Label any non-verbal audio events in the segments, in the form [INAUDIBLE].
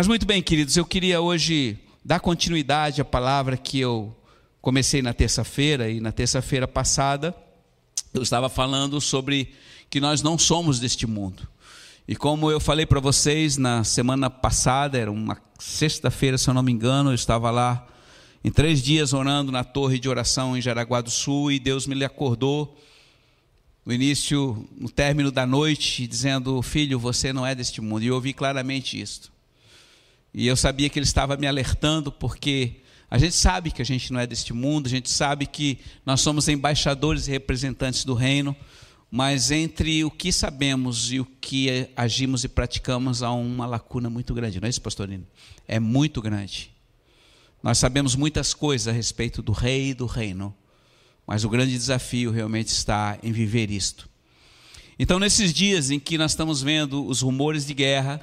Mas muito bem, queridos, eu queria hoje dar continuidade à palavra que eu comecei na terça-feira e na terça-feira passada eu estava falando sobre que nós não somos deste mundo. E como eu falei para vocês na semana passada, era uma sexta-feira, se eu não me engano, eu estava lá em três dias orando na torre de oração em Jaraguá do Sul e Deus me acordou no início, no término da noite, dizendo: Filho, você não é deste mundo. E eu ouvi claramente isso. E eu sabia que ele estava me alertando, porque a gente sabe que a gente não é deste mundo, a gente sabe que nós somos embaixadores e representantes do reino, mas entre o que sabemos e o que agimos e praticamos há uma lacuna muito grande, não é isso, pastorino? É muito grande. Nós sabemos muitas coisas a respeito do rei e do reino, mas o grande desafio realmente está em viver isto. Então, nesses dias em que nós estamos vendo os rumores de guerra,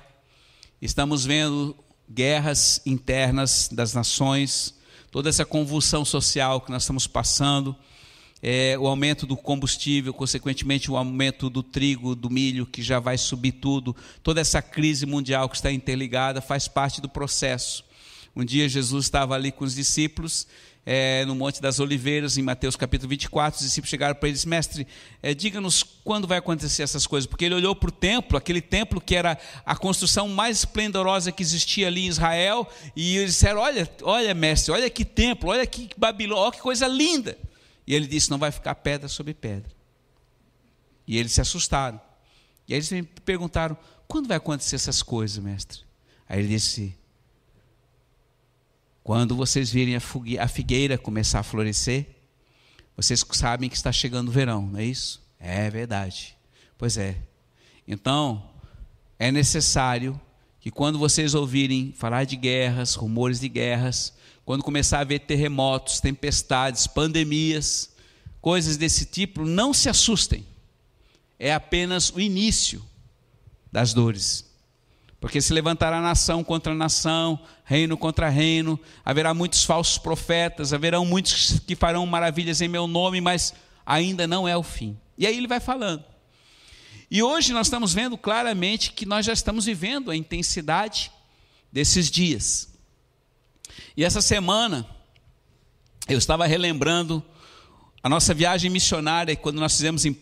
estamos vendo guerras internas das nações, toda essa convulsão social que nós estamos passando, é, o aumento do combustível, consequentemente o aumento do trigo, do milho, que já vai subir tudo, toda essa crise mundial que está interligada faz parte do processo. Um dia Jesus estava ali com os discípulos é, no Monte das Oliveiras, em Mateus capítulo 24, os discípulos chegaram para ele e disse, mestre, é, diga-nos quando vai acontecer essas coisas, porque ele olhou para o templo, aquele templo que era a construção mais esplendorosa que existia ali em Israel, e eles disseram, olha, olha mestre, olha que templo, olha que Babilônia, olha que coisa linda. E ele disse, não vai ficar pedra sobre pedra. E eles se assustaram. E aí eles me perguntaram, quando vai acontecer essas coisas, mestre? Aí ele disse, quando vocês virem a figueira começar a florescer, vocês sabem que está chegando o verão, não é isso? É verdade. Pois é. Então, é necessário que quando vocês ouvirem falar de guerras, rumores de guerras, quando começar a haver terremotos, tempestades, pandemias, coisas desse tipo, não se assustem. É apenas o início das dores. Porque se levantará nação contra nação, reino contra reino, haverá muitos falsos profetas, haverão muitos que farão maravilhas em meu nome, mas ainda não é o fim. E aí ele vai falando. E hoje nós estamos vendo claramente que nós já estamos vivendo a intensidade desses dias. E essa semana, eu estava relembrando a nossa viagem missionária, quando nós fizemos em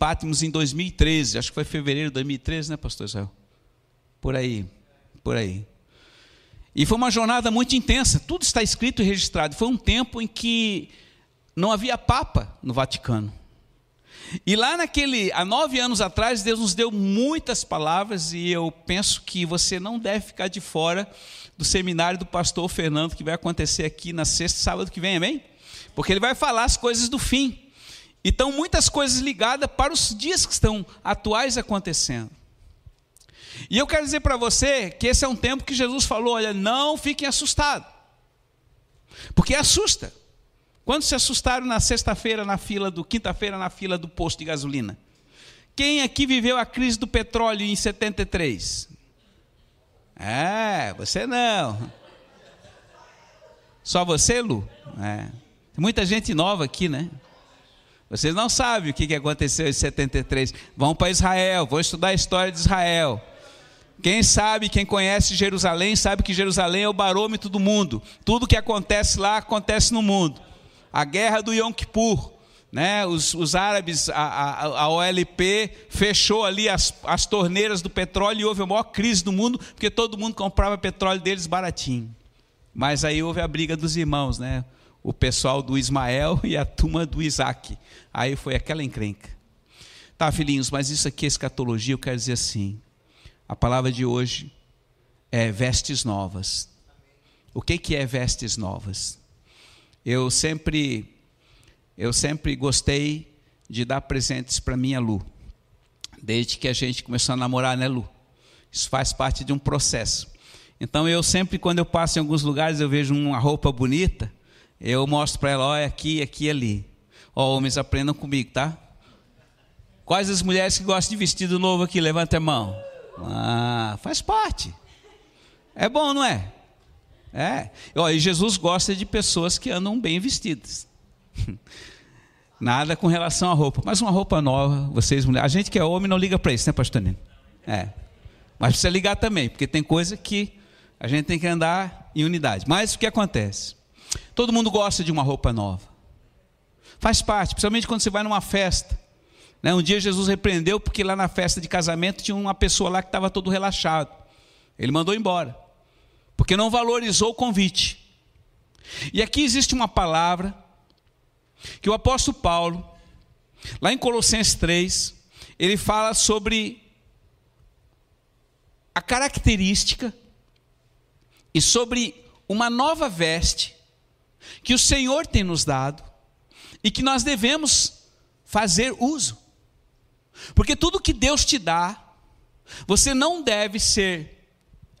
em 2013, acho que foi fevereiro de 2013, né, pastor Israel? Por aí por aí. E foi uma jornada muito intensa, tudo está escrito e registrado. Foi um tempo em que não havia Papa no Vaticano. E lá naquele, há nove anos atrás, Deus nos deu muitas palavras e eu penso que você não deve ficar de fora do seminário do pastor Fernando que vai acontecer aqui na sexta sábado que vem, amém? Porque ele vai falar as coisas do fim. Então, muitas coisas ligadas para os dias que estão atuais acontecendo. E eu quero dizer para você que esse é um tempo que Jesus falou: olha, não fiquem assustados. Porque assusta. Quando se assustaram na sexta-feira na fila do quinta-feira na fila do posto de gasolina? Quem aqui viveu a crise do petróleo em 73? É, você não. Só você, Lu? É. Tem muita gente nova aqui, né? Vocês não sabem o que aconteceu em 73. Vão para Israel, vão estudar a história de Israel. Quem sabe, quem conhece Jerusalém, sabe que Jerusalém é o barômetro do mundo. Tudo que acontece lá acontece no mundo. A guerra do Yom Kippur, né? os, os árabes, a, a, a, OLP fechou ali as, as torneiras do petróleo e houve a maior crise do mundo, porque todo mundo comprava petróleo deles baratinho. Mas aí houve a briga dos irmãos, né? o pessoal do Ismael [LAUGHS] e a turma do Isaac. Aí foi aquela encrenca. Tá, filhinhos, mas isso aqui é escatologia, eu quero dizer assim. A palavra de hoje é vestes novas. O que, que é vestes novas? Eu sempre, eu sempre gostei de dar presentes para minha Lu, desde que a gente começou a namorar, né, Lu? Isso faz parte de um processo. Então eu sempre, quando eu passo em alguns lugares, eu vejo uma roupa bonita, eu mostro para ela, olha aqui, aqui, ali. Ó, homens aprendam comigo, tá? Quais as mulheres que gostam de vestido novo aqui? Levanta a mão. Ah, faz parte. É bom, não é? É. E Jesus gosta de pessoas que andam bem vestidas. [LAUGHS] Nada com relação à roupa, mas uma roupa nova, vocês mulheres. A gente que é homem não liga para isso, né, pastor Nino? É. Mas precisa ligar também, porque tem coisa que A gente tem que andar em unidade. Mas o que acontece? Todo mundo gosta de uma roupa nova. Faz parte, principalmente quando você vai numa festa. Né? Um dia Jesus repreendeu porque lá na festa de casamento tinha uma pessoa lá que estava todo relaxado. Ele mandou embora, porque não valorizou o convite. E aqui existe uma palavra que o apóstolo Paulo, lá em Colossenses 3, ele fala sobre a característica e sobre uma nova veste que o Senhor tem nos dado e que nós devemos fazer uso. Porque tudo que Deus te dá, você não deve ser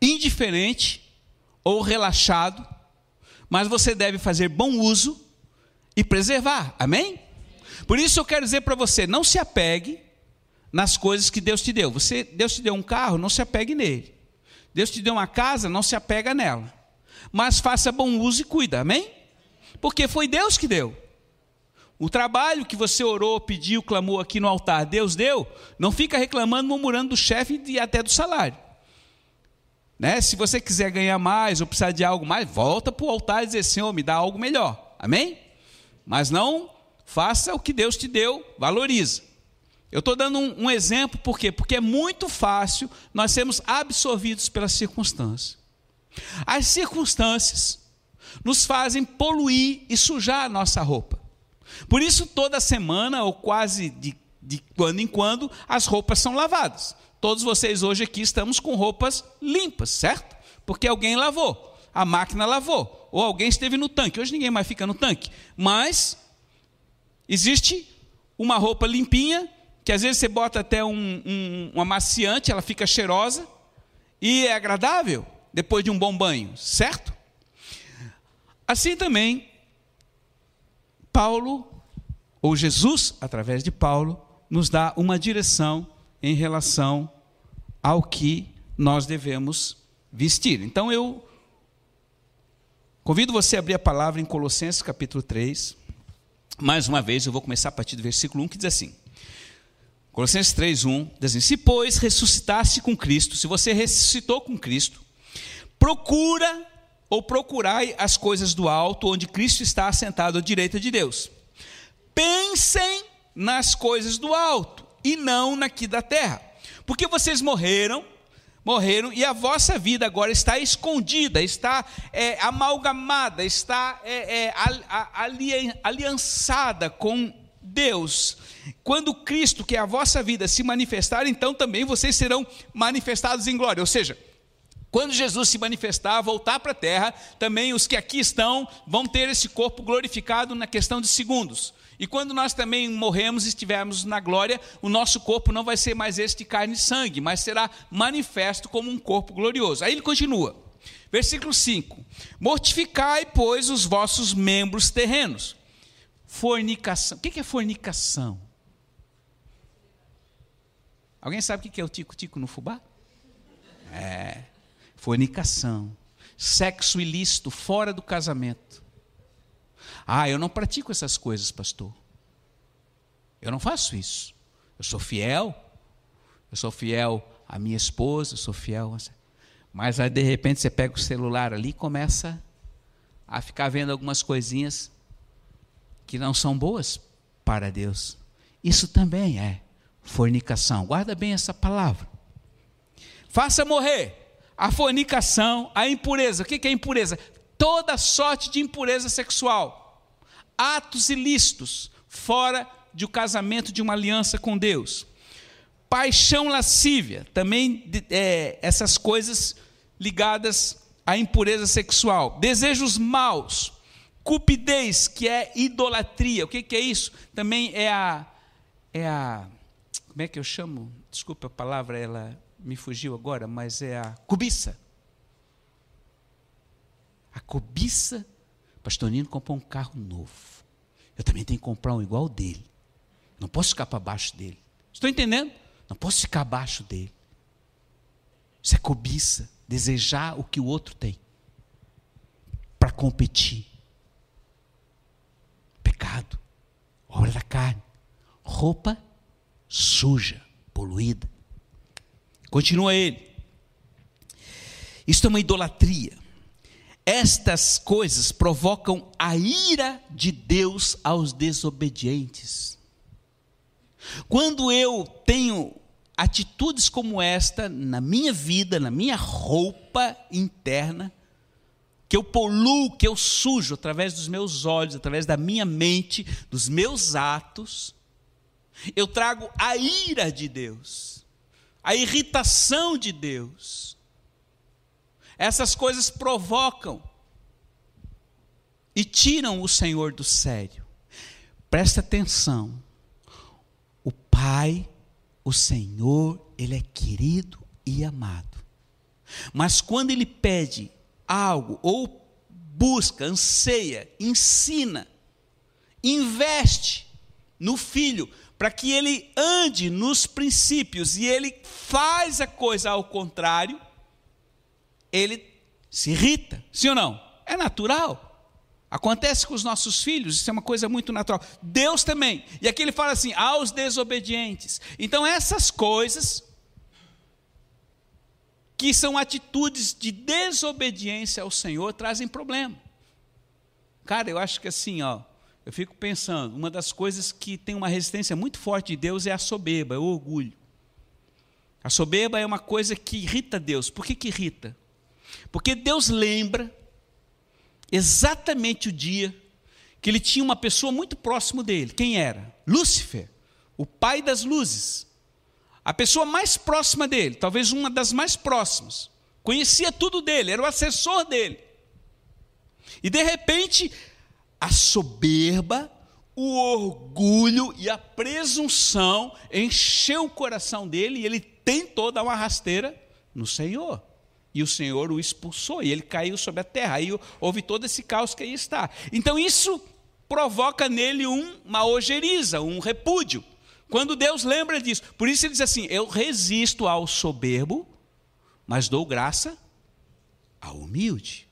indiferente ou relaxado, mas você deve fazer bom uso e preservar. Amém? Por isso eu quero dizer para você, não se apegue nas coisas que Deus te deu. Você, Deus te deu um carro, não se apegue nele. Deus te deu uma casa, não se apega nela. Mas faça bom uso e cuida. Amém? Porque foi Deus que deu. O trabalho que você orou, pediu, clamou aqui no altar, Deus deu, não fica reclamando, murmurando do chefe e até do salário. Né? Se você quiser ganhar mais ou precisar de algo mais, volta para o altar e dizer, Senhor, me dá algo melhor. Amém? Mas não faça o que Deus te deu, valoriza. Eu estou dando um, um, exemplo, por quê? Porque é muito fácil nós sermos absorvidos pelas circunstâncias. As circunstâncias nos fazem poluir e sujar a nossa roupa. Por isso, toda semana, ou quase de, de quando em quando, as roupas são lavadas. Todos vocês hoje aqui estamos com roupas limpas, certo? Porque alguém lavou, a máquina lavou, ou alguém esteve no tanque. Hoje ninguém mais fica no tanque, mas existe uma roupa limpinha, que às vezes você bota até um, um, um amaciante, ela fica cheirosa e é agradável depois de um bom banho, certo? Assim também Paulo, ou Jesus, através de Paulo, nos dá uma direção em relação ao que nós devemos vestir. Então eu convido você a abrir a palavra em Colossenses capítulo 3. Mais uma vez, eu vou começar a partir do versículo 1 que diz assim: Colossenses 3, 1 diz assim: Se, pois, ressuscitasse com Cristo, se você ressuscitou com Cristo, procura ou procurai as coisas do alto, onde Cristo está assentado à direita de Deus. Pensem nas coisas do alto e não naqui da terra, porque vocês morreram, morreram e a vossa vida agora está escondida, está é, amalgamada, está é, é, aliançada com Deus. Quando Cristo, que é a vossa vida, se manifestar, então também vocês serão manifestados em glória. Ou seja, quando Jesus se manifestar, voltar para a terra, também os que aqui estão vão ter esse corpo glorificado na questão de segundos. E quando nós também morremos e estivermos na glória, o nosso corpo não vai ser mais este de carne e sangue, mas será manifesto como um corpo glorioso. Aí ele continua, versículo 5: Mortificai, pois, os vossos membros terrenos. Fornicação. O que é fornicação? Alguém sabe o que é o tico-tico no fubá? É fornicação, sexo ilícito fora do casamento. Ah, eu não pratico essas coisas, pastor. Eu não faço isso. Eu sou fiel. Eu sou fiel à minha esposa, eu sou fiel. Mas aí de repente você pega o celular ali e começa a ficar vendo algumas coisinhas que não são boas para Deus. Isso também é fornicação. Guarda bem essa palavra. Faça morrer a fornicação, a impureza. O que é impureza? Toda sorte de impureza sexual, atos ilícitos, fora do casamento de uma aliança com Deus. Paixão lascívia, também é, essas coisas ligadas à impureza sexual. Desejos maus, cupidez, que é idolatria. O que, que é isso? Também é a, é a. Como é que eu chamo? Desculpa a palavra, ela me fugiu agora, mas é a cobiça. A cobiça. Pastor Nino comprou um carro novo. Eu também tenho que comprar um igual dele. Não posso ficar para baixo dele. Estou entendendo? Não posso ficar abaixo dele. Isso é cobiça. Desejar o que o outro tem. Para competir. Pecado. Obra da carne. Roupa suja, poluída. Continua ele. Isto é uma idolatria. Estas coisas provocam a ira de Deus aos desobedientes. Quando eu tenho atitudes como esta na minha vida, na minha roupa interna, que eu poluo, que eu sujo através dos meus olhos, através da minha mente, dos meus atos, eu trago a ira de Deus, a irritação de Deus. Essas coisas provocam e tiram o Senhor do sério. Presta atenção. O Pai, o Senhor, Ele é querido e amado. Mas quando Ele pede algo, ou busca, anseia, ensina, investe no filho, para que ele ande nos princípios e ele faz a coisa ao contrário, ele se irrita, sim ou não? É natural. Acontece com os nossos filhos, isso é uma coisa muito natural. Deus também. E aqui ele fala assim: aos desobedientes. Então, essas coisas que são atitudes de desobediência ao Senhor, trazem problema. Cara, eu acho que assim, ó, eu fico pensando, uma das coisas que tem uma resistência muito forte de Deus é a soberba, é o orgulho. A soberba é uma coisa que irrita Deus. Por que, que irrita? Porque Deus lembra exatamente o dia que ele tinha uma pessoa muito próximo dele. Quem era? Lúcifer, o pai das luzes. A pessoa mais próxima dele, talvez uma das mais próximas, conhecia tudo dele, era o assessor dele. E de repente, a soberba, o orgulho e a presunção encheu o coração dele e ele tentou dar uma rasteira no Senhor. E o Senhor o expulsou e ele caiu sobre a terra. Aí houve todo esse caos que aí está. Então isso provoca nele um, uma ojeriza, um repúdio. Quando Deus lembra disso, por isso ele diz assim: Eu resisto ao soberbo, mas dou graça ao humilde.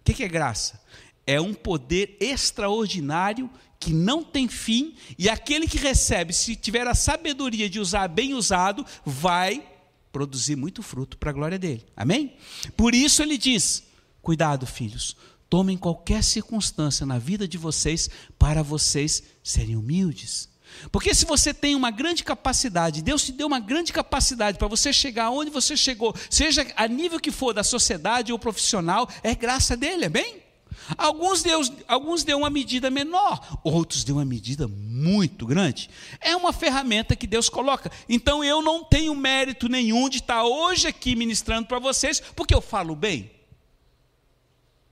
O que é graça? É um poder extraordinário que não tem fim, e aquele que recebe, se tiver a sabedoria de usar bem usado, vai produzir muito fruto para a glória dele. Amém? Por isso ele diz: Cuidado, filhos, tomem qualquer circunstância na vida de vocês para vocês serem humildes. Porque se você tem uma grande capacidade, Deus te deu uma grande capacidade para você chegar onde você chegou, seja a nível que for da sociedade ou profissional, é graça dele, é bem? Alguns Deus, alguns deu uma medida menor, outros deu uma medida muito grande. É uma ferramenta que Deus coloca. Então eu não tenho mérito nenhum de estar hoje aqui ministrando para vocês, porque eu falo bem.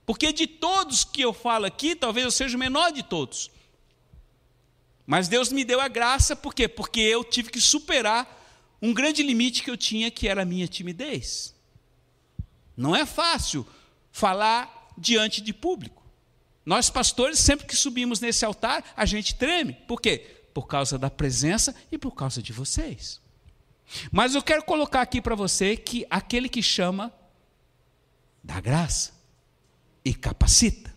Porque de todos que eu falo aqui, talvez eu seja o menor de todos. Mas Deus me deu a graça, por quê? Porque eu tive que superar um grande limite que eu tinha, que era a minha timidez. Não é fácil falar diante de público. Nós, pastores, sempre que subimos nesse altar, a gente treme. Por quê? Por causa da presença e por causa de vocês. Mas eu quero colocar aqui para você que aquele que chama, dá graça e capacita.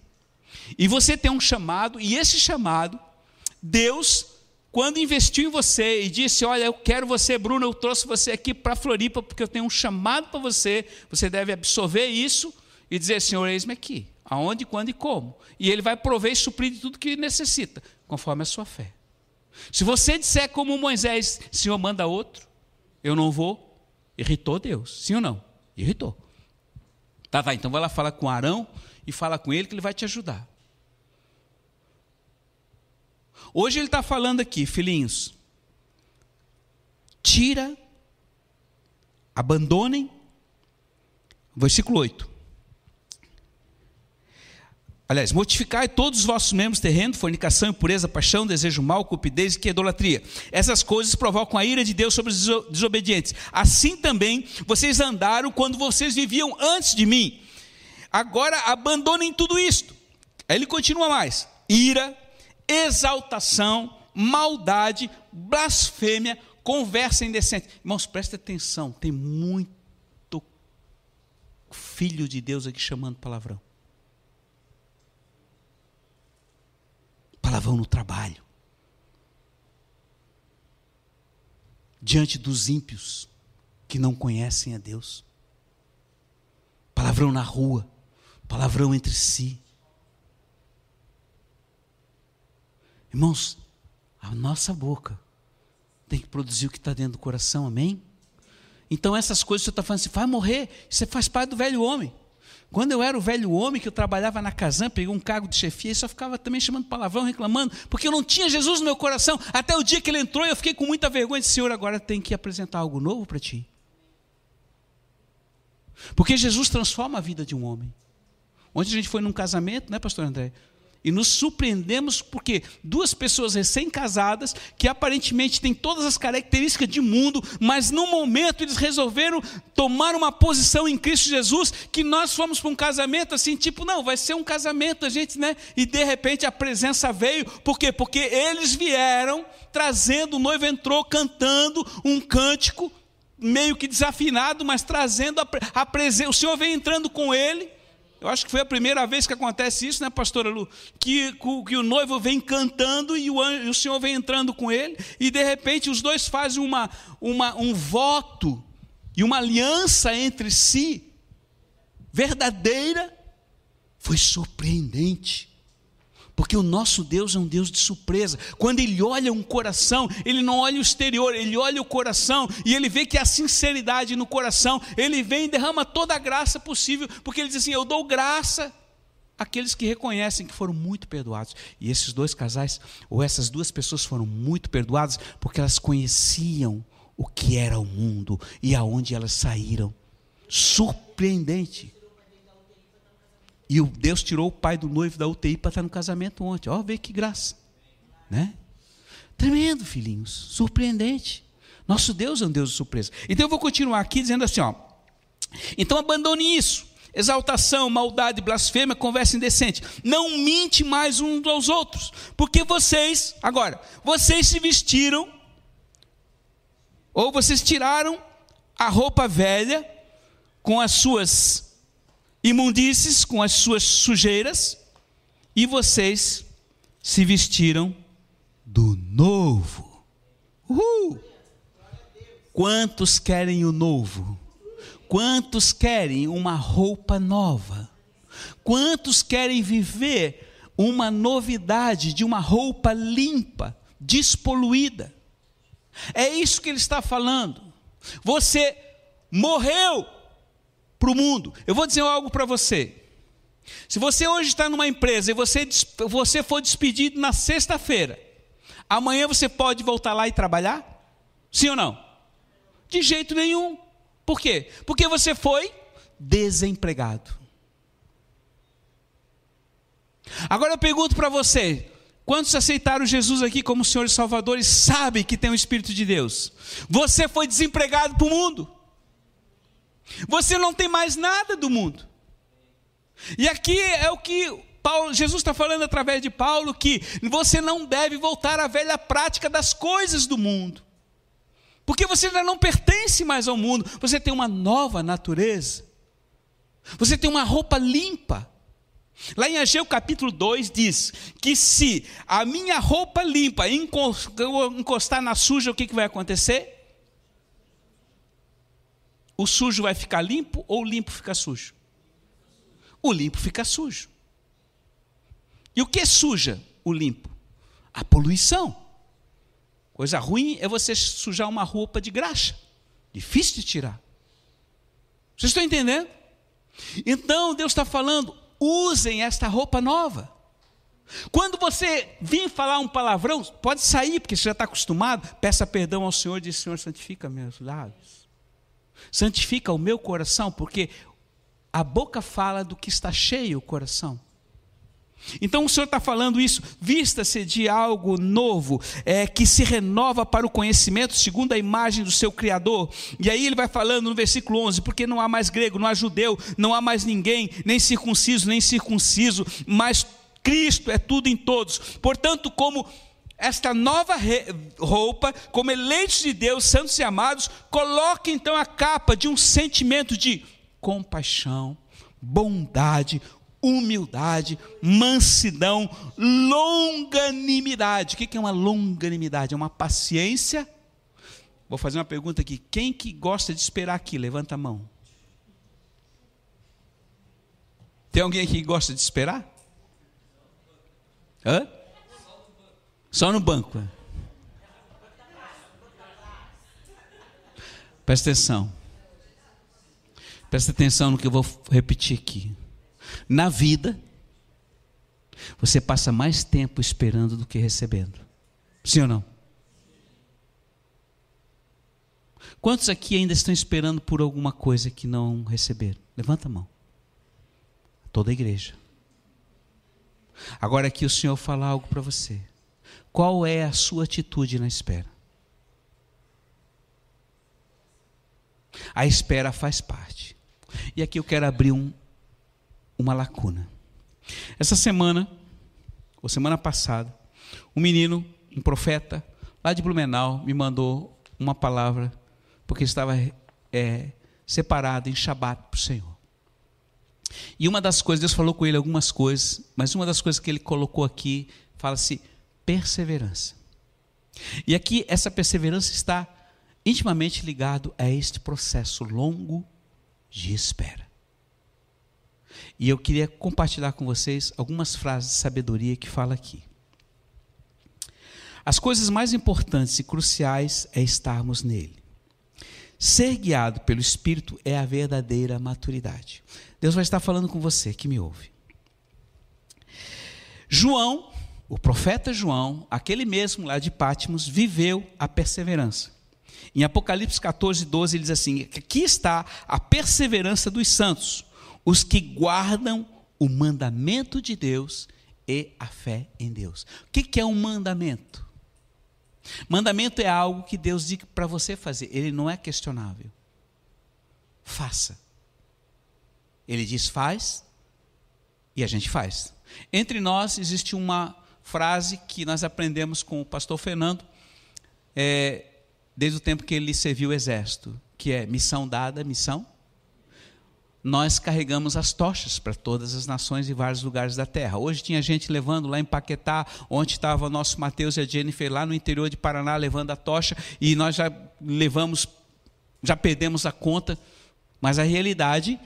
E você tem um chamado, e esse chamado Deus, quando investiu em você e disse: Olha, eu quero você, Bruno, eu trouxe você aqui para Floripa porque eu tenho um chamado para você, você deve absorver isso e dizer: Senhor, eis-me aqui, aonde, quando e como. E Ele vai prover e suprir de tudo que necessita, conforme a sua fé. Se você disser como Moisés: Senhor, manda outro, eu não vou, irritou Deus, sim ou não? Irritou. Tá, vai, então vai lá falar com Arão e fala com ele que ele vai te ajudar. Hoje ele está falando aqui, filhinhos, tira, abandonem, versículo 8. Aliás, mortificai todos os vossos membros terrenos, fornicação, impureza, paixão, desejo mal, cupidez e que idolatria. Essas coisas provocam a ira de Deus sobre os desobedientes. Assim também vocês andaram quando vocês viviam antes de mim. Agora abandonem tudo isto. Aí ele continua mais: ira, exaltação, maldade, blasfêmia, conversa indecente. Irmãos, preste atenção, tem muito filho de Deus aqui chamando palavrão. Palavrão no trabalho. Diante dos ímpios que não conhecem a Deus. palavrão na rua, palavrão entre si. Irmãos, a nossa boca tem que produzir o que está dentro do coração, amém? Então essas coisas você está falando assim, vai morrer, você faz parte do velho homem. Quando eu era o velho homem, que eu trabalhava na Casan, peguei um cargo de chefia, e só ficava também chamando palavrão, reclamando, porque eu não tinha Jesus no meu coração. Até o dia que ele entrou, eu fiquei com muita vergonha. Disse, Senhor, agora tem que apresentar algo novo para ti. Porque Jesus transforma a vida de um homem. Ontem a gente foi num casamento, né, pastor André? E nos surpreendemos porque duas pessoas recém-casadas, que aparentemente têm todas as características de mundo, mas no momento eles resolveram tomar uma posição em Cristo Jesus, que nós fomos para um casamento assim, tipo, não, vai ser um casamento, a gente, né? E de repente a presença veio, por quê? Porque eles vieram trazendo, o noivo entrou cantando um cântico, meio que desafinado, mas trazendo a, a presença, o Senhor vem entrando com ele eu acho que foi a primeira vez que acontece isso, né, pastora Lu? Que, que o noivo vem cantando e o, e o Senhor vem entrando com ele, e de repente os dois fazem uma, uma, um voto e uma aliança entre si, verdadeira, foi surpreendente. Porque o nosso Deus é um Deus de surpresa. Quando Ele olha um coração, Ele não olha o exterior, Ele olha o coração e Ele vê que há sinceridade no coração. Ele vem e derrama toda a graça possível, porque Ele diz assim: Eu dou graça àqueles que reconhecem que foram muito perdoados. E esses dois casais, ou essas duas pessoas foram muito perdoadas, porque elas conheciam o que era o mundo e aonde elas saíram. Surpreendente. E o Deus tirou o pai do noivo da UTI para estar no casamento ontem. Ó, vê que graça. Né? Tremendo, filhinhos. Surpreendente. Nosso Deus é um Deus de surpresa. Então eu vou continuar aqui dizendo assim, ó. Então abandone isso. Exaltação, maldade, blasfêmia, conversa indecente. Não mente mais uns aos outros. Porque vocês, agora, vocês se vestiram, ou vocês tiraram a roupa velha com as suas imundícies com as suas sujeiras, e vocês se vestiram do novo. Uhul. Quantos querem o novo? Quantos querem uma roupa nova? Quantos querem viver uma novidade de uma roupa limpa, despoluída? É isso que ele está falando. Você morreu para o mundo. Eu vou dizer algo para você. Se você hoje está numa empresa e você, você for despedido na sexta-feira, amanhã você pode voltar lá e trabalhar? Sim ou não? De jeito nenhum. Por quê? Porque você foi desempregado. Agora eu pergunto para você: quantos aceitaram Jesus aqui como Senhor e Salvador e sabem que tem o Espírito de Deus? Você foi desempregado para o mundo. Você não tem mais nada do mundo. E aqui é o que Paulo, Jesus está falando através de Paulo que você não deve voltar à velha prática das coisas do mundo. Porque você já não pertence mais ao mundo, você tem uma nova natureza. Você tem uma roupa limpa. Lá em Ageu capítulo 2 diz que se a minha roupa limpa encostar na suja, o que, que vai acontecer? O sujo vai ficar limpo ou o limpo fica sujo? O limpo fica sujo. E o que suja o limpo? A poluição. Coisa ruim é você sujar uma roupa de graxa. Difícil de tirar. Vocês estão entendendo? Então Deus está falando: usem esta roupa nova. Quando você vir falar um palavrão, pode sair, porque você já está acostumado. Peça perdão ao Senhor, diz: Senhor, santifica meus lábios. Santifica o meu coração, porque a boca fala do que está cheio o coração. Então o Senhor está falando isso, vista-se de algo novo, é, que se renova para o conhecimento, segundo a imagem do seu Criador. E aí ele vai falando no versículo 11: porque não há mais grego, não há judeu, não há mais ninguém, nem circunciso, nem circunciso, mas Cristo é tudo em todos. Portanto, como esta nova roupa, como eleitos de Deus, santos e amados, coloque então a capa de um sentimento de compaixão, bondade, humildade, mansidão, longanimidade. O que é uma longanimidade? É uma paciência. Vou fazer uma pergunta aqui. Quem que gosta de esperar aqui? Levanta a mão. Tem alguém aqui que gosta de esperar? Hã? Só no banco. É. Presta atenção. Presta atenção no que eu vou repetir aqui. Na vida, você passa mais tempo esperando do que recebendo. Sim ou não? Quantos aqui ainda estão esperando por alguma coisa que não receberam? Levanta a mão. Toda a igreja. Agora aqui o Senhor fala algo para você. Qual é a sua atitude na espera? A espera faz parte. E aqui eu quero abrir um, uma lacuna. Essa semana, ou semana passada, um menino, um profeta, lá de Blumenau, me mandou uma palavra, porque estava é, separado em Shabat para o Senhor. E uma das coisas, Deus falou com ele algumas coisas, mas uma das coisas que ele colocou aqui, fala-se perseverança. E aqui essa perseverança está intimamente ligado a este processo longo de espera. E eu queria compartilhar com vocês algumas frases de sabedoria que fala aqui. As coisas mais importantes e cruciais é estarmos nele. Ser guiado pelo Espírito é a verdadeira maturidade. Deus vai estar falando com você que me ouve. João, o profeta João, aquele mesmo lá de Pátimos, viveu a perseverança. Em Apocalipse 14, 12, ele diz assim: aqui está a perseverança dos santos, os que guardam o mandamento de Deus e a fé em Deus. O que é um mandamento? Mandamento é algo que Deus diz para você fazer, ele não é questionável. Faça. Ele diz faz e a gente faz. Entre nós existe uma frase que nós aprendemos com o pastor Fernando, é, desde o tempo que ele serviu o exército, que é missão dada, missão. Nós carregamos as tochas para todas as nações e vários lugares da terra. Hoje tinha gente levando lá em Paquetá, onde estava o nosso Mateus e a Jennifer, lá no interior de Paraná, levando a tocha, e nós já levamos, já perdemos a conta, mas a realidade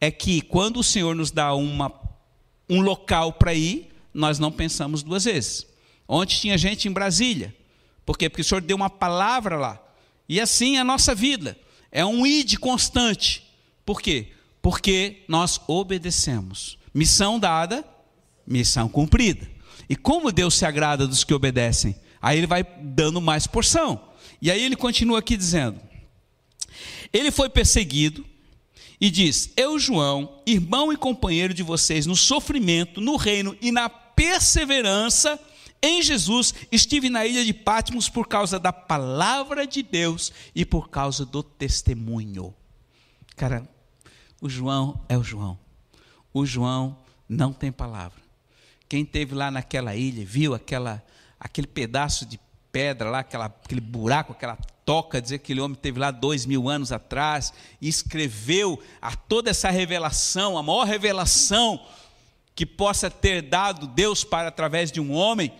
é que quando o Senhor nos dá uma, um local para ir, nós não pensamos duas vezes. Ontem tinha gente em Brasília. Por quê? Porque o Senhor deu uma palavra lá. E assim é a nossa vida. É um id constante. Por quê? Porque nós obedecemos. Missão dada, missão cumprida. E como Deus se agrada dos que obedecem? Aí ele vai dando mais porção. E aí ele continua aqui dizendo: Ele foi perseguido, e diz: Eu, João, irmão e companheiro de vocês no sofrimento, no reino e na perseverança em Jesus, estive na ilha de Patmos por causa da palavra de Deus e por causa do testemunho. Cara, o João é o João. O João não tem palavra. Quem teve lá naquela ilha, viu aquela, aquele pedaço de pedra lá, aquela, aquele buraco, aquela toca, dizer que aquele homem teve lá dois mil anos atrás e escreveu a toda essa revelação, a maior revelação que possa ter dado Deus para através de um homem.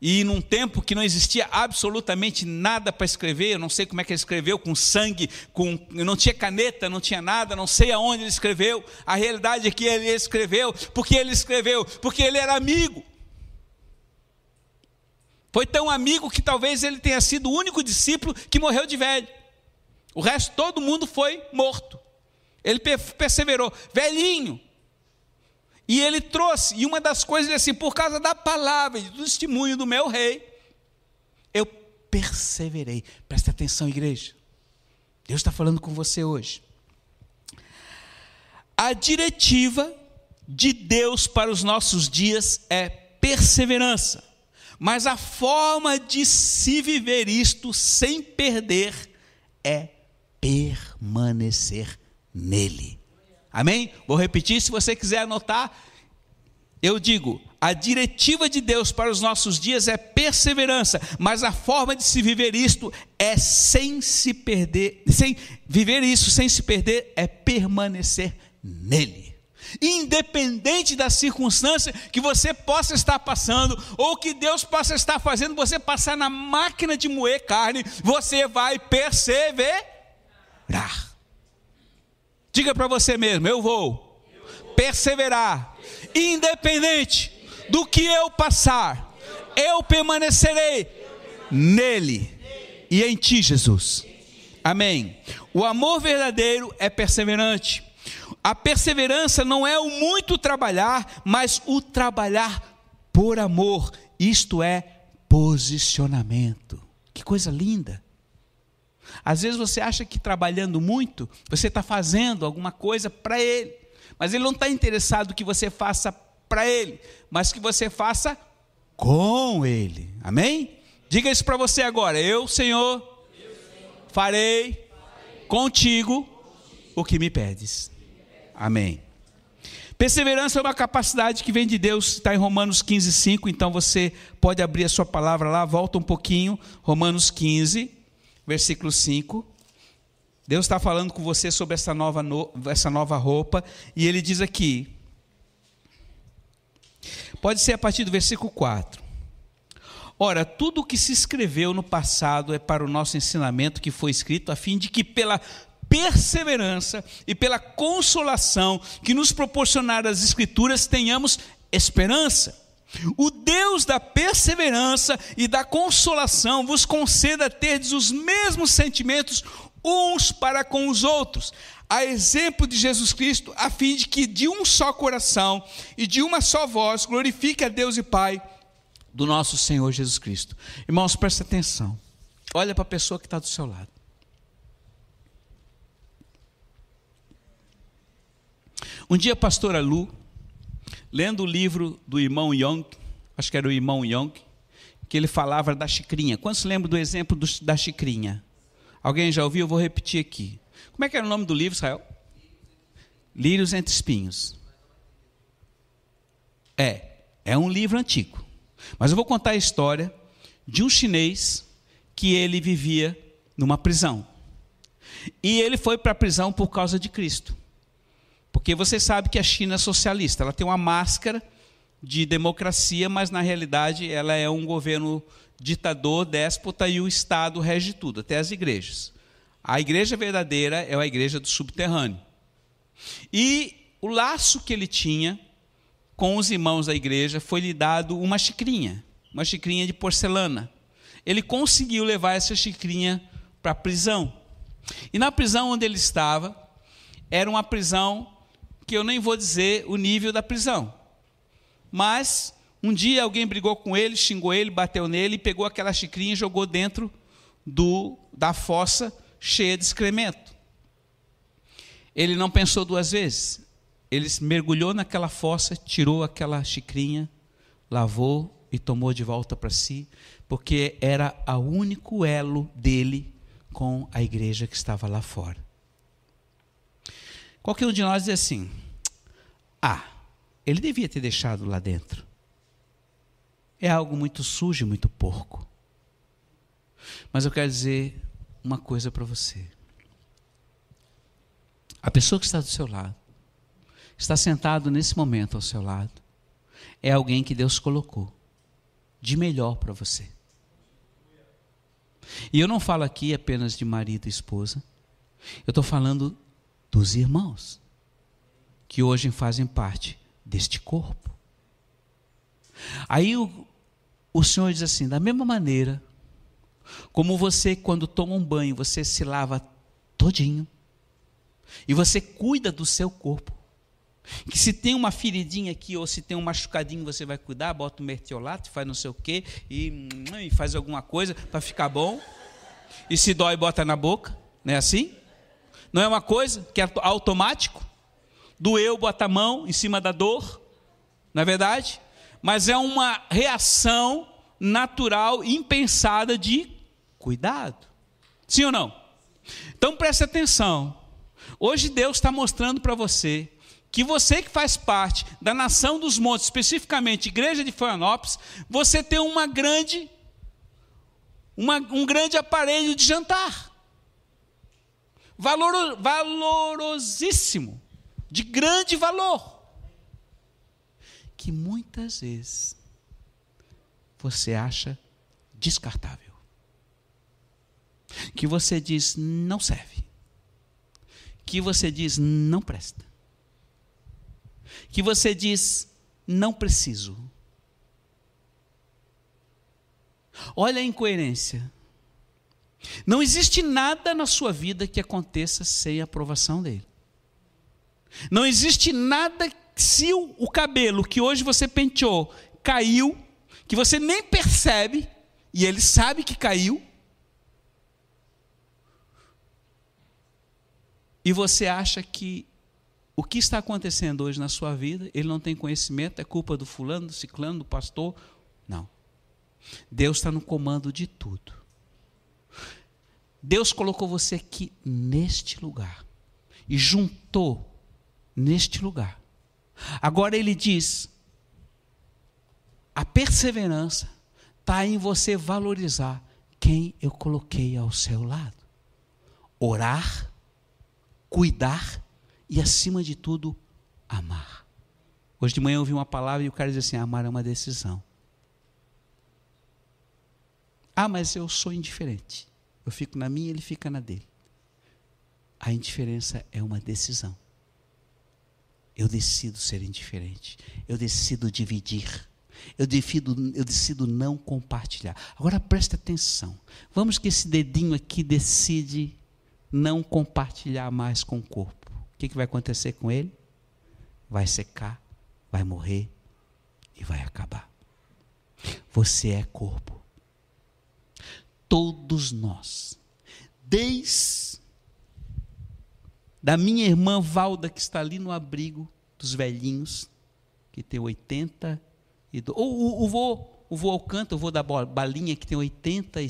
E num tempo que não existia absolutamente nada para escrever, eu não sei como é que ele escreveu, com sangue, com não tinha caneta, não tinha nada, não sei aonde ele escreveu. A realidade é que ele escreveu, porque ele escreveu, porque ele era amigo. Foi tão amigo que talvez ele tenha sido o único discípulo que morreu de velho. O resto, todo mundo foi morto. Ele perseverou, velhinho. E ele trouxe, e uma das coisas é assim, por causa da palavra e do testemunho do meu rei, eu perseverei. Presta atenção, igreja. Deus está falando com você hoje. A diretiva de Deus para os nossos dias é perseverança. Mas a forma de se viver isto sem perder é permanecer nele. Amém? Vou repetir, se você quiser anotar, eu digo: a diretiva de Deus para os nossos dias é perseverança, mas a forma de se viver isto é sem se perder, sem viver isso sem se perder é permanecer nele independente da circunstância que você possa estar passando, ou que Deus possa estar fazendo você passar na máquina de moer carne, você vai perseverar. Diga para você mesmo: eu vou perseverar, independente do que eu passar, eu permanecerei nele e em ti, Jesus. Amém. O amor verdadeiro é perseverante. A perseverança não é o muito trabalhar, mas o trabalhar por amor. Isto é posicionamento. Que coisa linda. Às vezes você acha que trabalhando muito, você está fazendo alguma coisa para Ele, mas Ele não está interessado que você faça para Ele, mas que você faça com Ele. Amém? Diga isso para você agora. Eu, Senhor, farei contigo o que me pedes. Amém. Perseverança é uma capacidade que vem de Deus, está em Romanos 15, 5, então você pode abrir a sua palavra lá, volta um pouquinho, Romanos 15, versículo 5. Deus está falando com você sobre essa nova, essa nova roupa, e ele diz aqui, pode ser a partir do versículo 4. Ora, tudo o que se escreveu no passado é para o nosso ensinamento que foi escrito, a fim de que pela perseverança e pela consolação que nos proporcionaram as Escrituras tenhamos esperança. O Deus da perseverança e da consolação vos conceda terdes os mesmos sentimentos uns para com os outros, a exemplo de Jesus Cristo, a fim de que de um só coração e de uma só voz glorifique a Deus e Pai do nosso Senhor Jesus Cristo. Irmãos, presta atenção. Olha para a pessoa que está do seu lado. Um dia a pastora Lu, lendo o livro do irmão Young, acho que era o irmão Young, que ele falava da xicrinha. Quantos lembram do exemplo do, da xicrinha? Alguém já ouviu? Eu vou repetir aqui. Como é que era o nome do livro, Israel? Lírios entre espinhos. É, é um livro antigo. Mas eu vou contar a história de um chinês que ele vivia numa prisão. E ele foi para a prisão por causa de Cristo. Porque você sabe que a China é socialista, ela tem uma máscara de democracia, mas na realidade ela é um governo ditador, déspota e o Estado rege tudo, até as igrejas. A igreja verdadeira é a igreja do subterrâneo. E o laço que ele tinha com os irmãos da igreja foi lhe dado uma xicrinha, uma xicrinha de porcelana. Ele conseguiu levar essa xicrinha para a prisão. E na prisão onde ele estava, era uma prisão que eu nem vou dizer o nível da prisão. Mas um dia alguém brigou com ele, xingou ele, bateu nele, pegou aquela xicrinha e jogou dentro do, da fossa cheia de excremento. Ele não pensou duas vezes. Ele mergulhou naquela fossa, tirou aquela xicrinha, lavou e tomou de volta para si, porque era o único elo dele com a igreja que estava lá fora. Qualquer um de nós diz assim: ah, ele devia ter deixado lá dentro. É algo muito sujo e muito porco. Mas eu quero dizer uma coisa para você. A pessoa que está do seu lado, está sentado nesse momento ao seu lado, é alguém que Deus colocou de melhor para você. E eu não falo aqui apenas de marido e esposa, eu estou falando dos irmãos que hoje fazem parte deste corpo. Aí o, o Senhor diz assim: da mesma maneira, como você, quando toma um banho, você se lava todinho, e você cuida do seu corpo. Que se tem uma feridinha aqui ou se tem um machucadinho, você vai cuidar, bota um mertiolato, faz não sei o quê, e, e faz alguma coisa para ficar bom. E se dói, bota na boca. Não é assim? Não é uma coisa que é automático? Doeu, bota a mão em cima da dor, não é verdade? Mas é uma reação natural, impensada de cuidado. Sim ou não? Então preste atenção. Hoje Deus está mostrando para você que você que faz parte da nação dos montes, especificamente igreja de Florianópolis, você tem uma grande, uma, um grande aparelho de jantar. Valor, valorosíssimo de grande valor, que muitas vezes você acha descartável, que você diz não serve, que você diz não presta. que você diz: não preciso. Olha a incoerência. Não existe nada na sua vida que aconteça sem a aprovação dele. Não existe nada se o, o cabelo que hoje você penteou caiu, que você nem percebe, e ele sabe que caiu, e você acha que o que está acontecendo hoje na sua vida, ele não tem conhecimento, é culpa do fulano, do ciclano, do pastor. Não. Deus está no comando de tudo. Deus colocou você aqui neste lugar e juntou neste lugar. Agora ele diz: a perseverança está em você valorizar quem eu coloquei ao seu lado. Orar, cuidar e, acima de tudo, amar. Hoje de manhã eu ouvi uma palavra e o cara diz assim: amar é uma decisão. Ah, mas eu sou indiferente. Eu fico na minha, ele fica na dele. A indiferença é uma decisão. Eu decido ser indiferente. Eu decido dividir. Eu decido, eu decido não compartilhar. Agora preste atenção. Vamos que esse dedinho aqui decide não compartilhar mais com o corpo. O que, que vai acontecer com ele? Vai secar, vai morrer e vai acabar. Você é corpo. Todos nós, desde da minha irmã Valda, que está ali no abrigo dos velhinhos, que tem 80 e do... Ou o, vô, o vô Alcântara, o vô da balinha, que tem 80 e...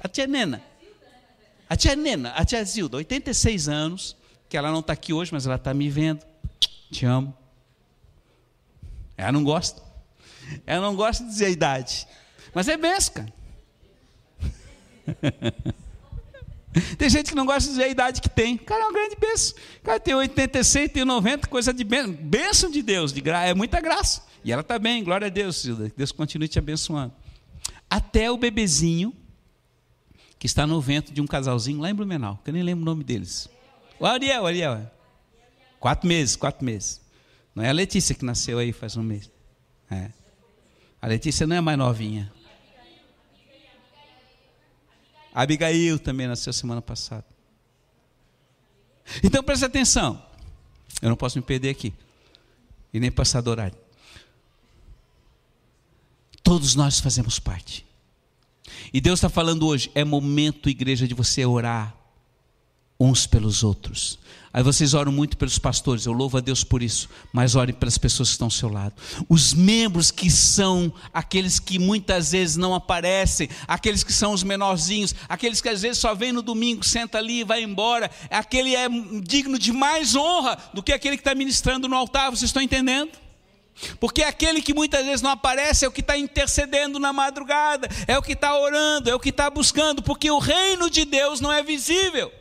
A tia Nena. A tia Nena, a tia Zilda, 86 anos, que ela não está aqui hoje, mas ela está me vendo. Te amo. Ela não gosta. Ela não gosta de dizer a idade. Mas é cara. [LAUGHS] Tem gente que não gosta de dizer a idade que tem. Cara, é uma grande bênção. Cara, tem 86, tem 90, coisa de bênção. Bênção de Deus, de gra... é muita graça. E ela está bem, glória a Deus, Silda. Deus continue te abençoando. Até o bebezinho, que está no vento de um casalzinho lá em Blumenau, que eu nem lembro o nome deles. O Ariel, o Ariel. Quatro meses, quatro meses. Não é a Letícia que nasceu aí faz um mês. É. A Letícia não é mais novinha. Abigail também nasceu semana passada. Então preste atenção. Eu não posso me perder aqui. E nem passar do horário. Todos nós fazemos parte. E Deus está falando hoje: é momento, igreja, de você orar uns pelos outros. Aí vocês oram muito pelos pastores, eu louvo a Deus por isso, mas orem pelas pessoas que estão ao seu lado. Os membros que são aqueles que muitas vezes não aparecem, aqueles que são os menorzinhos, aqueles que às vezes só vem no domingo, senta ali e vai embora, aquele é digno de mais honra do que aquele que está ministrando no altar, vocês estão entendendo? Porque aquele que muitas vezes não aparece é o que está intercedendo na madrugada, é o que está orando, é o que está buscando, porque o reino de Deus não é visível.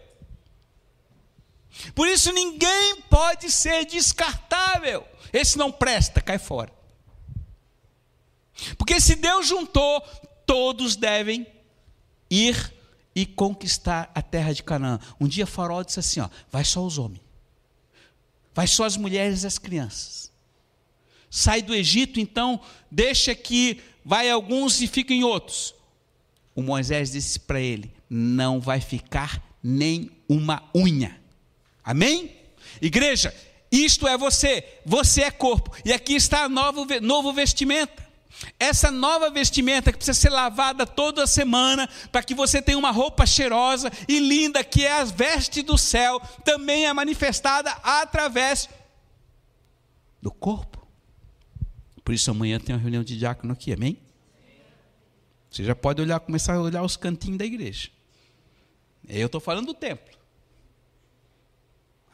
Por isso ninguém pode ser descartável. Esse não presta, cai fora. Porque se Deus juntou, todos devem ir e conquistar a terra de Canaã. Um dia Faraó disse assim: ó, vai só os homens, vai só as mulheres e as crianças. Sai do Egito, então deixa que vai alguns e fiquem outros. O Moisés disse para ele: não vai ficar nem uma unha. Amém? Igreja, isto é você, você é corpo, e aqui está a novo, novo vestimenta. Essa nova vestimenta que precisa ser lavada toda semana, para que você tenha uma roupa cheirosa e linda, que é a veste do céu, também é manifestada através do corpo. Por isso amanhã tem uma reunião de diácono aqui, amém? Você já pode olhar, começar a olhar os cantinhos da igreja. Eu estou falando do templo.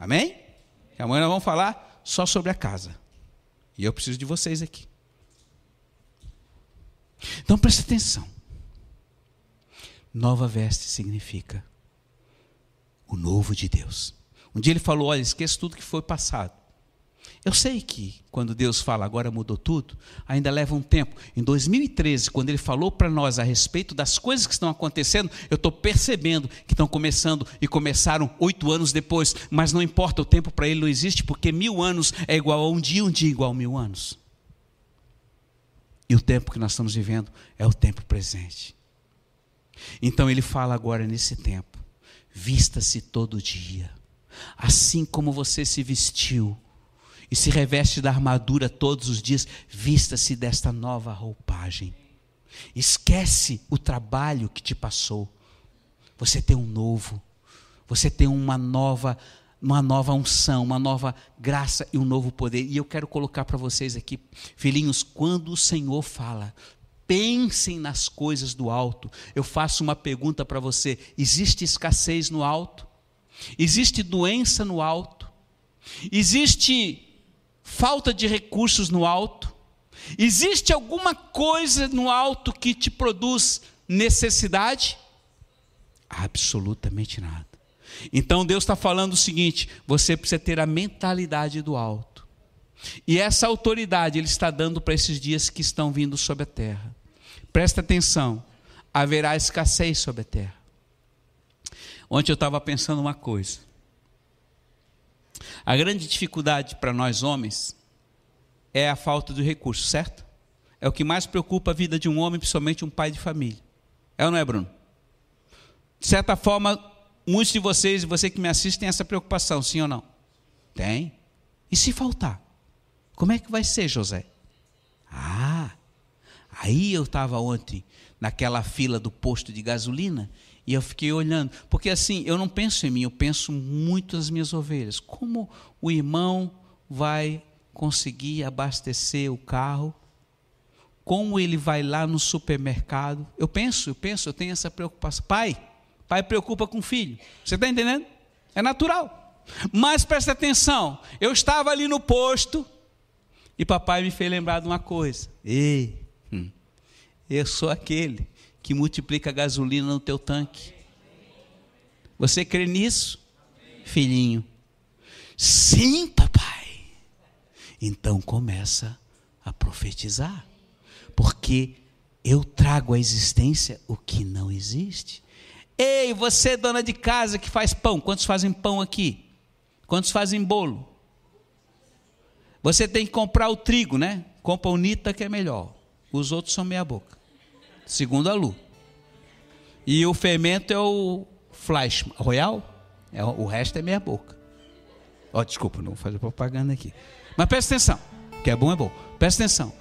Amém? E amanhã nós vamos falar só sobre a casa. E eu preciso de vocês aqui. Então preste atenção. Nova veste significa o novo de Deus. Um dia ele falou: olha, esqueça tudo que foi passado. Eu sei que quando Deus fala agora mudou tudo, ainda leva um tempo. Em 2013, quando Ele falou para nós a respeito das coisas que estão acontecendo, eu estou percebendo que estão começando e começaram oito anos depois. Mas não importa, o tempo para Ele não existe, porque mil anos é igual a um dia, um dia igual a mil anos. E o tempo que nós estamos vivendo é o tempo presente. Então Ele fala agora nesse tempo: vista-se todo dia, assim como você se vestiu e se reveste da armadura todos os dias, vista-se desta nova roupagem. Esquece o trabalho que te passou. Você tem um novo. Você tem uma nova uma nova unção, uma nova graça e um novo poder. E eu quero colocar para vocês aqui, filhinhos, quando o Senhor fala, pensem nas coisas do alto. Eu faço uma pergunta para você: existe escassez no alto? Existe doença no alto? Existe falta de recursos no alto? Existe alguma coisa no alto que te produz necessidade? Absolutamente nada. Então Deus está falando o seguinte: você precisa ter a mentalidade do alto. E essa autoridade Ele está dando para esses dias que estão vindo sobre a terra. Presta atenção: haverá escassez sobre a terra. Ontem eu estava pensando uma coisa. A grande dificuldade para nós homens é a falta de recursos, certo? É o que mais preocupa a vida de um homem, principalmente um pai de família. É ou não é, Bruno? De certa forma, muitos de vocês, você que me assiste, tem essa preocupação, sim ou não? Tem. E se faltar? Como é que vai ser, José? Ah, aí eu estava ontem naquela fila do posto de gasolina e eu fiquei olhando, porque assim, eu não penso em mim, eu penso muito nas minhas ovelhas. Como o irmão vai conseguir abastecer o carro? Como ele vai lá no supermercado? Eu penso, eu penso, eu tenho essa preocupação. Pai, pai preocupa com o filho. Você está entendendo? É natural. Mas presta atenção, eu estava ali no posto e papai me fez lembrar de uma coisa. Ei, hum, eu sou aquele que multiplica a gasolina no teu tanque. Você crê nisso? Filhinho. Sim, papai. Então começa a profetizar. Porque eu trago à existência o que não existe. Ei, você dona de casa que faz pão, quantos fazem pão aqui? Quantos fazem bolo? Você tem que comprar o trigo, né? Compra o Nita que é melhor. Os outros são meia boca segundo a Lu. E o fermento é o flash royal, é, o resto é meia boca. Ó, oh, desculpa, não vou fazer propaganda aqui. Mas presta atenção, que é bom, é bom. Presta atenção.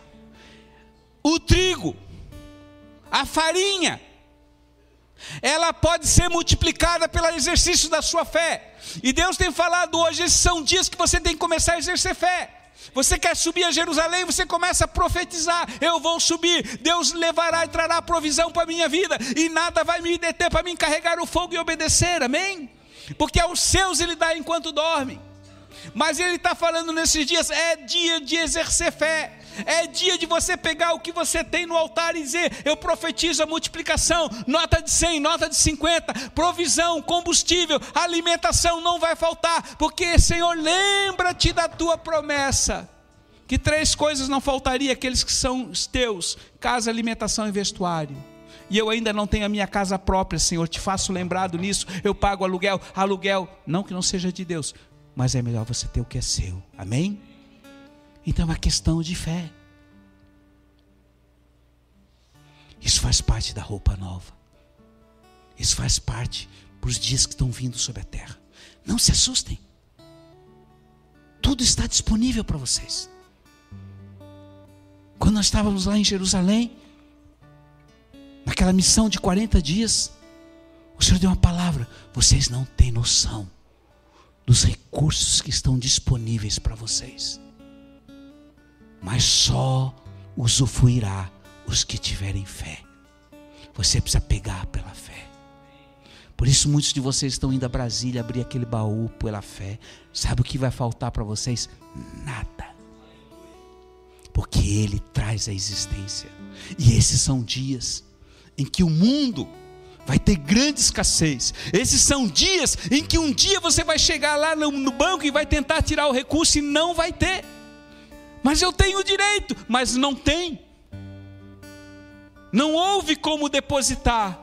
O trigo, a farinha, ela pode ser multiplicada pelo exercício da sua fé. E Deus tem falado hoje, esses são dias que você tem que começar a exercer fé. Você quer subir a Jerusalém, você começa a profetizar: eu vou subir, Deus levará e trará provisão para a minha vida, e nada vai me deter para me encarregar o fogo e obedecer, amém? Porque aos seus ele dá enquanto dorme. Mas ele está falando nesses dias: é dia de exercer fé, é dia de você pegar o que você tem no altar e dizer: Eu profetizo a multiplicação, nota de 100, nota de 50, provisão, combustível, alimentação não vai faltar, porque Senhor, lembra-te da tua promessa. Que três coisas não faltaria aqueles que são os teus: casa, alimentação e vestuário e eu ainda não tenho a minha casa própria, Senhor, te faço lembrado nisso. Eu pago aluguel, aluguel, não que não seja de Deus, mas é melhor você ter o que é seu, amém? Então é uma questão de fé. Isso faz parte da roupa nova. Isso faz parte para os dias que estão vindo sobre a terra. Não se assustem. Tudo está disponível para vocês. Quando nós estávamos lá em Jerusalém, naquela missão de 40 dias, o Senhor deu uma palavra. Vocês não têm noção dos recursos que estão disponíveis para vocês mas só usufruirá os que tiverem fé. Você precisa pegar pela fé. Por isso muitos de vocês estão indo a Brasília abrir aquele baú pela fé. Sabe o que vai faltar para vocês? Nada. Porque ele traz a existência. E esses são dias em que o mundo vai ter grande escassez. Esses são dias em que um dia você vai chegar lá no, banco e vai tentar tirar o recurso e não vai ter. Mas eu tenho o direito, mas não tem. Não houve como depositar.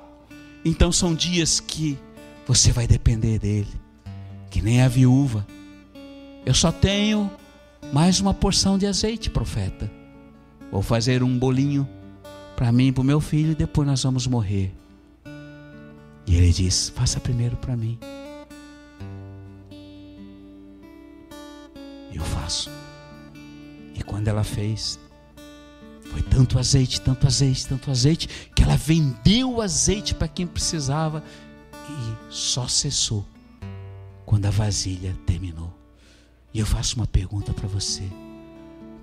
Então são dias que você vai depender dele, que nem a viúva. Eu só tenho mais uma porção de azeite, profeta. Vou fazer um bolinho para mim e para o meu filho e depois nós vamos morrer. E ele diz: Faça primeiro para mim. Eu faço. E quando ela fez, foi tanto azeite, tanto azeite, tanto azeite, que ela vendeu o azeite para quem precisava e só cessou quando a vasilha terminou. E eu faço uma pergunta para você: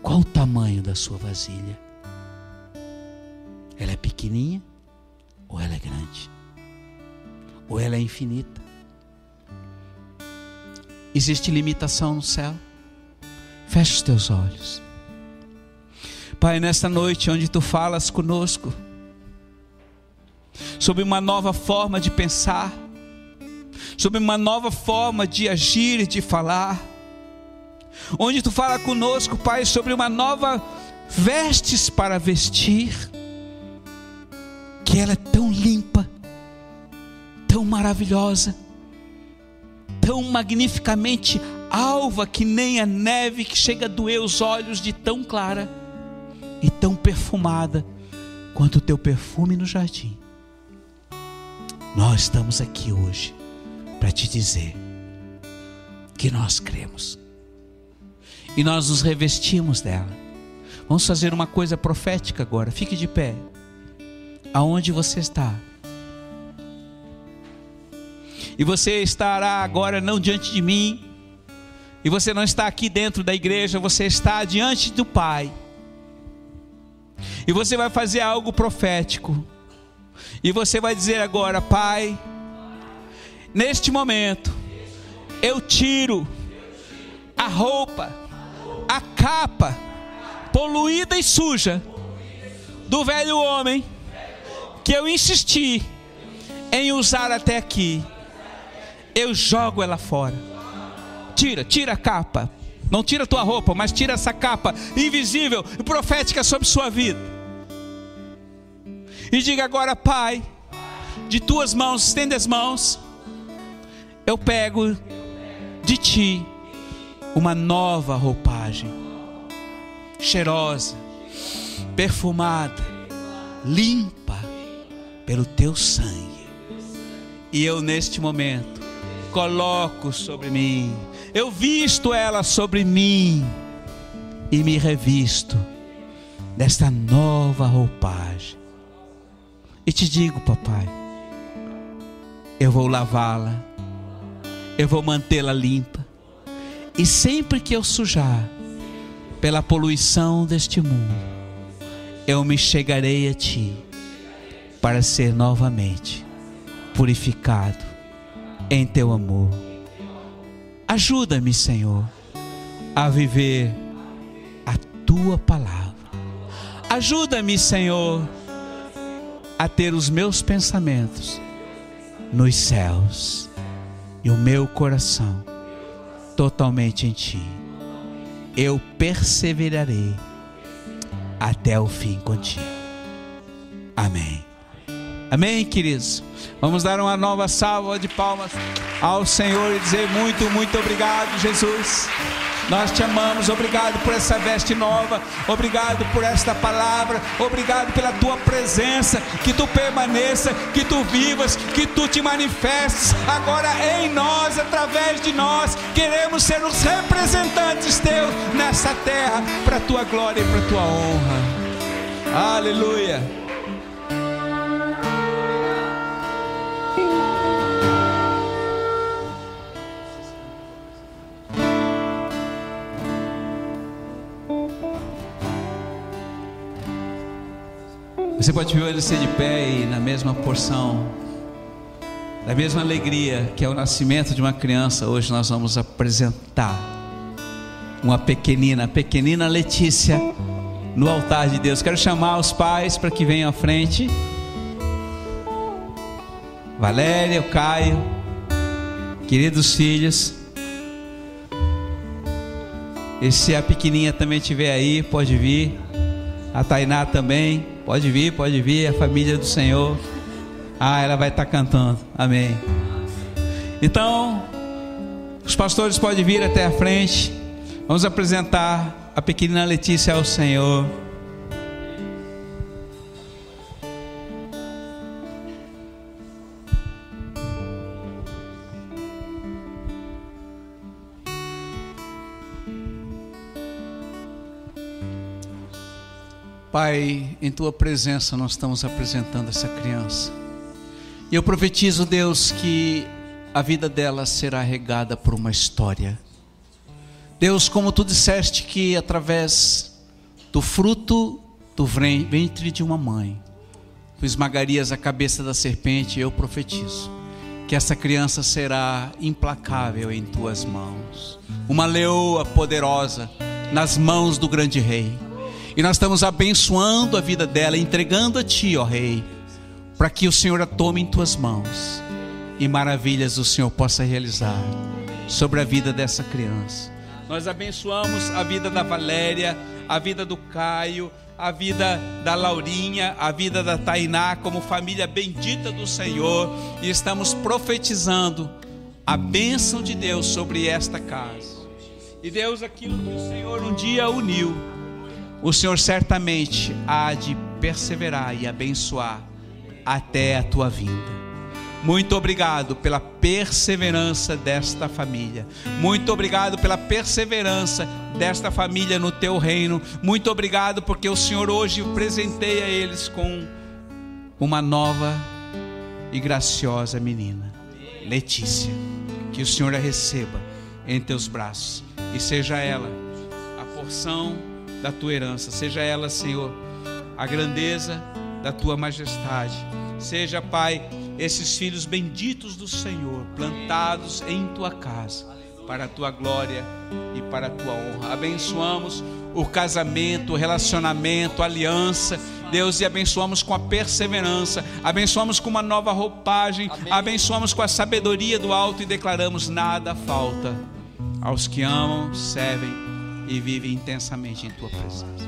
qual o tamanho da sua vasilha? Ela é pequenininha ou ela é grande? ou ela é infinita? Existe limitação no céu? Feche os teus olhos. Pai, nesta noite onde tu falas conosco sobre uma nova forma de pensar, sobre uma nova forma de agir e de falar, onde tu fala conosco, Pai, sobre uma nova vestes para vestir, que ela é tão limpa, tão maravilhosa, tão magnificamente alva que nem a neve que chega a doer os olhos de tão clara e tão perfumada quanto o teu perfume no jardim. Nós estamos aqui hoje para te dizer que nós cremos e nós nos revestimos dela. Vamos fazer uma coisa profética agora. Fique de pé. Aonde você está? e você estará agora não diante de mim, e você não está aqui dentro da igreja, você está diante do Pai, e você vai fazer algo profético, e você vai dizer agora: Pai, neste momento, eu tiro a roupa, a capa poluída e suja do velho homem que eu insisti em usar até aqui eu jogo ela fora. Tira, tira a capa. Não tira a tua roupa, mas tira essa capa invisível e profética sobre sua vida. E diga agora, Pai, de tuas mãos, estende as mãos. Eu pego de ti uma nova roupagem, cheirosa, perfumada, limpa pelo teu sangue. E eu neste momento coloco sobre mim. Eu visto ela sobre mim e me revisto desta nova roupagem. E te digo, papai, eu vou lavá-la, eu vou mantê-la limpa, e sempre que eu sujar pela poluição deste mundo, eu me chegarei a ti para ser novamente purificado em teu amor. Ajuda-me, Senhor, a viver a tua palavra. Ajuda-me, Senhor, a ter os meus pensamentos nos céus e o meu coração totalmente em ti. Eu perseverarei até o fim contigo. Amém. Amém, queridos? Vamos dar uma nova salva de palmas ao Senhor e dizer muito, muito obrigado, Jesus. Nós te amamos, obrigado por essa veste nova, obrigado por esta palavra, obrigado pela tua presença, que tu permaneça, que tu vivas, que tu te manifestes agora em nós, através de nós. Queremos ser os representantes teus nessa terra, para a tua glória e para a tua honra. Aleluia. Você pode permanecer de pé e na mesma porção, na mesma alegria que é o nascimento de uma criança, hoje nós vamos apresentar uma pequenina, a pequenina Letícia, no altar de Deus. Quero chamar os pais para que venham à frente. Valéria, o Caio, queridos filhos. E se a pequenininha também estiver aí, pode vir. A Tainá também, pode vir, pode vir. A família do Senhor. Ah, ela vai estar cantando. Amém. Então, os pastores podem vir até a frente. Vamos apresentar a pequenina Letícia ao Senhor. Pai, em tua presença nós estamos apresentando essa criança. E eu profetizo, Deus, que a vida dela será regada por uma história. Deus, como tu disseste que através do fruto do ventre de uma mãe, tu esmagarias a cabeça da serpente, eu profetizo que essa criança será implacável em tuas mãos, uma leoa poderosa nas mãos do grande rei e nós estamos abençoando a vida dela, entregando a Ti, ó Rei, para que o Senhor a tome em Tuas mãos e maravilhas o Senhor possa realizar sobre a vida dessa criança. Nós abençoamos a vida da Valéria, a vida do Caio, a vida da Laurinha, a vida da Tainá, como família bendita do Senhor, e estamos profetizando a bênção de Deus sobre esta casa. E Deus, aquilo que o Senhor um dia uniu, o Senhor certamente há de perseverar e abençoar até a tua vinda. Muito obrigado pela perseverança desta família. Muito obrigado pela perseverança desta família no teu reino. Muito obrigado porque o Senhor hoje presenteia eles com uma nova e graciosa menina, Letícia. Que o Senhor a receba em teus braços e seja ela a porção da tua herança. Seja ela, Senhor, a grandeza da tua majestade. Seja, Pai, esses filhos benditos do Senhor, plantados em tua casa, para a tua glória e para a tua honra. Abençoamos o casamento, o relacionamento, a aliança. Deus, e abençoamos com a perseverança, abençoamos com uma nova roupagem, Amém. abençoamos com a sabedoria do alto e declaramos: nada falta aos que amam, servem e vive intensamente em tua presença.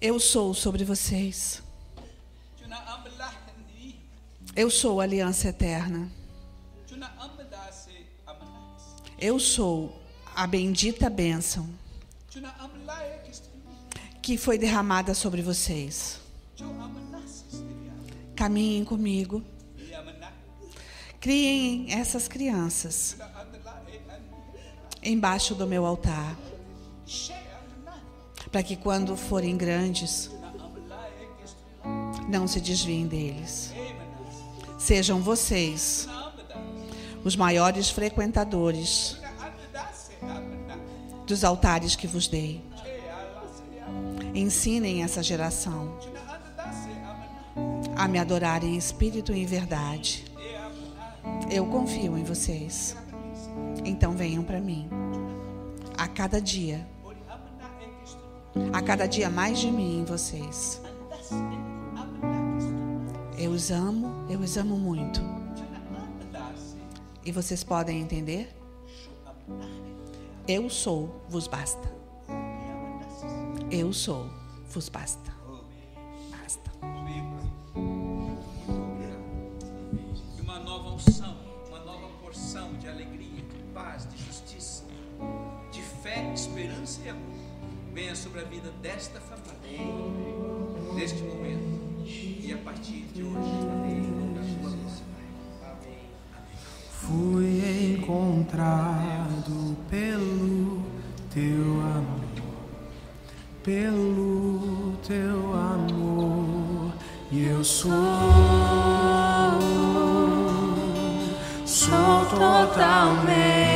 Eu sou sobre vocês. Eu sou a aliança eterna. Eu sou a bendita bênção que foi derramada sobre vocês. Caminhem comigo. Criem essas crianças embaixo do meu altar. Para que quando forem grandes, não se desviem deles. Sejam vocês os maiores frequentadores dos altares que vos dei. Ensinem essa geração a me adorar em espírito e em verdade. Eu confio em vocês. Então venham para mim. A cada dia. A cada dia mais de mim em vocês. Eu os amo, eu os amo muito. E vocês podem entender? Eu sou, vos basta. Eu sou, vos basta. Basta. Uma nova unção, uma nova porção de alegria, de paz, de justiça, de fé, esperança e amor venha sobre a vida desta família, neste momento e a partir de hoje. Fui encontrado pelo teu amor pelo teu amor eu sou sou totalmente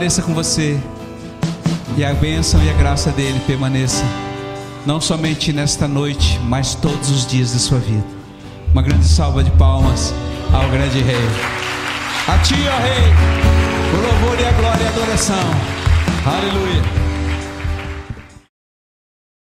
permaneça com você. E a bênção e a graça dele permaneça. Não somente nesta noite, mas todos os dias da sua vida. Uma grande salva de palmas ao grande rei. A ti, ó rei, o louvor e a glória e a adoração. Aleluia.